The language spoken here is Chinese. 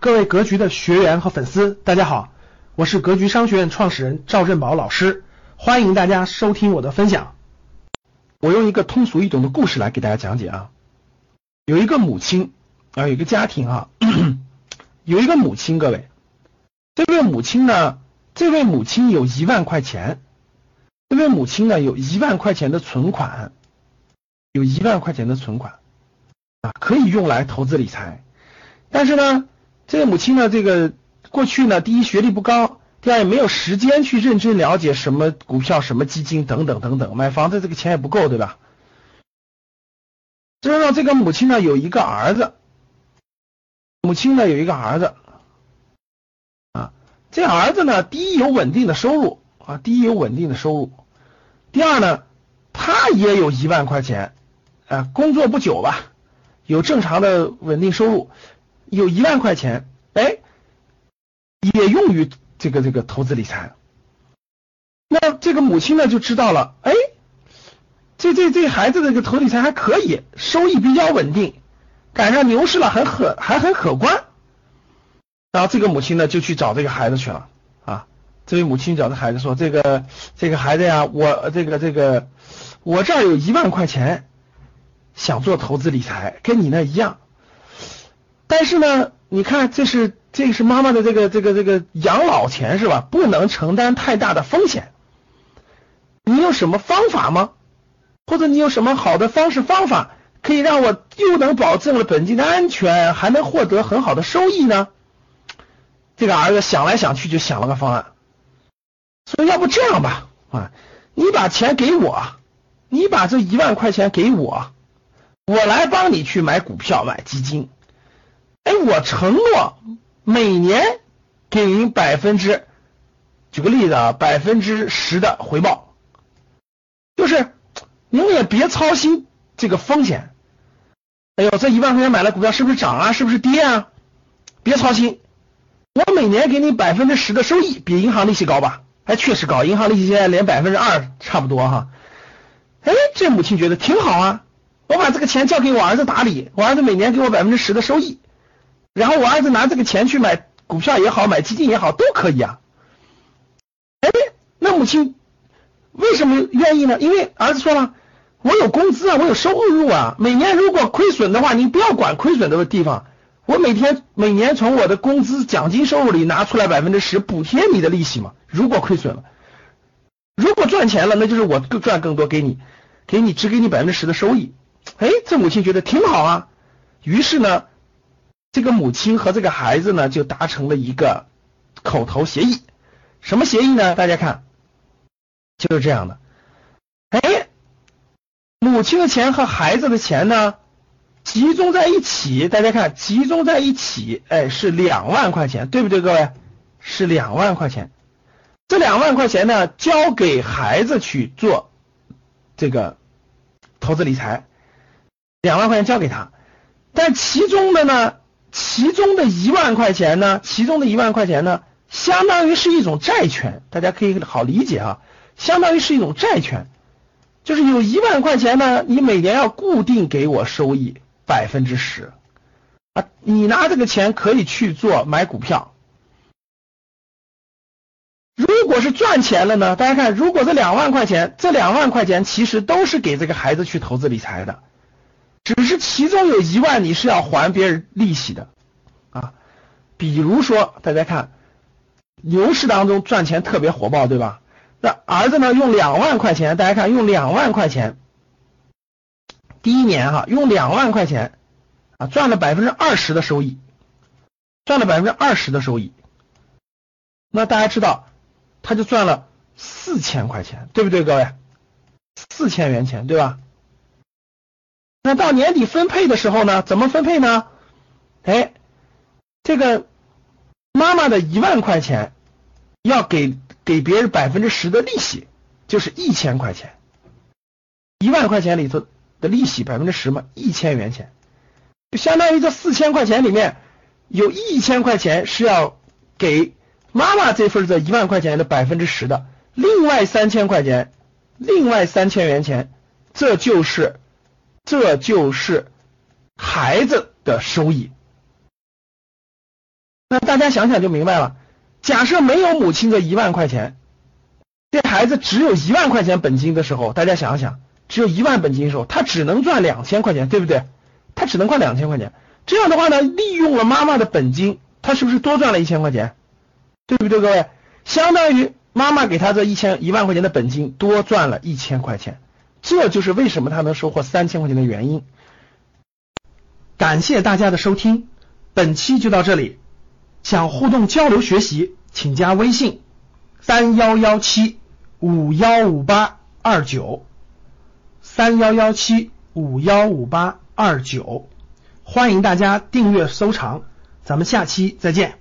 各位格局的学员和粉丝，大家好，我是格局商学院创始人赵振宝老师，欢迎大家收听我的分享。我用一个通俗易懂的故事来给大家讲解啊。有一个母亲啊，有一个家庭啊，有一个母亲，各位，这位母亲呢，这位母亲有一万块钱，这位母亲呢有一万块钱的存款，有一万块钱的存款啊，可以用来投资理财。但是呢，这个母亲呢，这个过去呢，第一学历不高，第二也没有时间去认真了解什么股票、什么基金等等等等，买房子这个钱也不够，对吧？这让这个母亲呢有一个儿子，母亲呢有一个儿子啊，这儿子呢，第一有稳定的收入啊，第一有稳定的收入，第二呢，他也有一万块钱啊，工作不久吧，有正常的稳定收入。有一万块钱，哎，也用于这个这个投资理财。那这个母亲呢就知道了，哎，这这这孩子的这个投理财还可以，收益比较稳定，赶上牛市了，很可还很可观。然后这个母亲呢就去找这个孩子去了啊。这位母亲找这孩子说：“这个这个孩子呀，我这个这个我这儿有一万块钱，想做投资理财，跟你那一样。”但是呢，你看，这是这是妈妈的这个这个这个养老钱是吧？不能承担太大的风险。你有什么方法吗？或者你有什么好的方式方法，可以让我又能保证了本金的安全，还能获得很好的收益呢？这个儿子想来想去，就想了个方案，说要不这样吧，啊，你把钱给我，你把这一万块钱给我，我来帮你去买股票、买基金。我承诺每年给您百分之，举个例子啊，百分之十的回报，就是您也别操心这个风险。哎呦，这一万块钱买了股票是不是涨啊？是不是跌啊？别操心，我每年给你百分之十的收益，比银行利息高吧？还确实高，银行利息现在连百分之二差不多哈。哎，这母亲觉得挺好啊，我把这个钱交给我儿子打理，我儿子每年给我百分之十的收益。然后我儿子拿这个钱去买股票也好，买基金也好，都可以啊。哎，那母亲为什么愿意呢？因为儿子说了，我有工资啊，我有收入啊。每年如果亏损的话，你不要管亏损的地方，我每天每年从我的工资奖金收入里拿出来百分之十补贴你的利息嘛。如果亏损了，如果赚钱了，那就是我更赚更多给你，给你只给你百分之十的收益。哎，这母亲觉得挺好啊。于是呢。这个母亲和这个孩子呢，就达成了一个口头协议。什么协议呢？大家看，就是这样的。哎，母亲的钱和孩子的钱呢，集中在一起。大家看，集中在一起，哎，是两万块钱，对不对，各位？是两万块钱。这两万块钱呢，交给孩子去做这个投资理财，两万块钱交给他。但其中的呢？其中的一万块钱呢？其中的一万块钱呢，相当于是一种债权，大家可以好理解啊，相当于是一种债权，就是有一万块钱呢，你每年要固定给我收益百分之十啊，你拿这个钱可以去做买股票。如果是赚钱了呢？大家看，如果这两万块钱，这两万块钱其实都是给这个孩子去投资理财的。只是其中有一万你是要还别人利息的啊，比如说大家看牛市当中赚钱特别火爆，对吧？那儿子呢用两万块钱，大家看用两万块钱，第一年哈用两万块钱啊赚了百分之二十的收益，赚了百分之二十的收益，那大家知道他就赚了四千块钱，对不对，各位？四千元钱，对吧？那到年底分配的时候呢？怎么分配呢？哎，这个妈妈的一万块钱要给给别人百分之十的利息，就是一千块钱。一万块钱里头的利息百分之十嘛，一千元钱，就相当于这四千块钱里面有一千块钱是要给妈妈这份这一万块钱的百分之十的，另外三千块钱，另外三千元钱，这就是。这就是孩子的收益。那大家想想就明白了。假设没有母亲的一万块钱，这孩子只有一万块钱本金的时候，大家想想，只有一万本金的时候，他只能赚两千块钱，对不对？他只能赚两千块钱。这样的话呢，利用了妈妈的本金，他是不是多赚了一千块钱？对不对，各位？相当于妈妈给他这一千一万块钱的本金多赚了一千块钱，这就是为什么他能收获三千块钱的原因。感谢大家的收听，本期就到这里。想互动交流学习，请加微信三幺幺七五幺五八二九三幺幺七五幺五八二九，欢迎大家订阅收藏，咱们下期再见。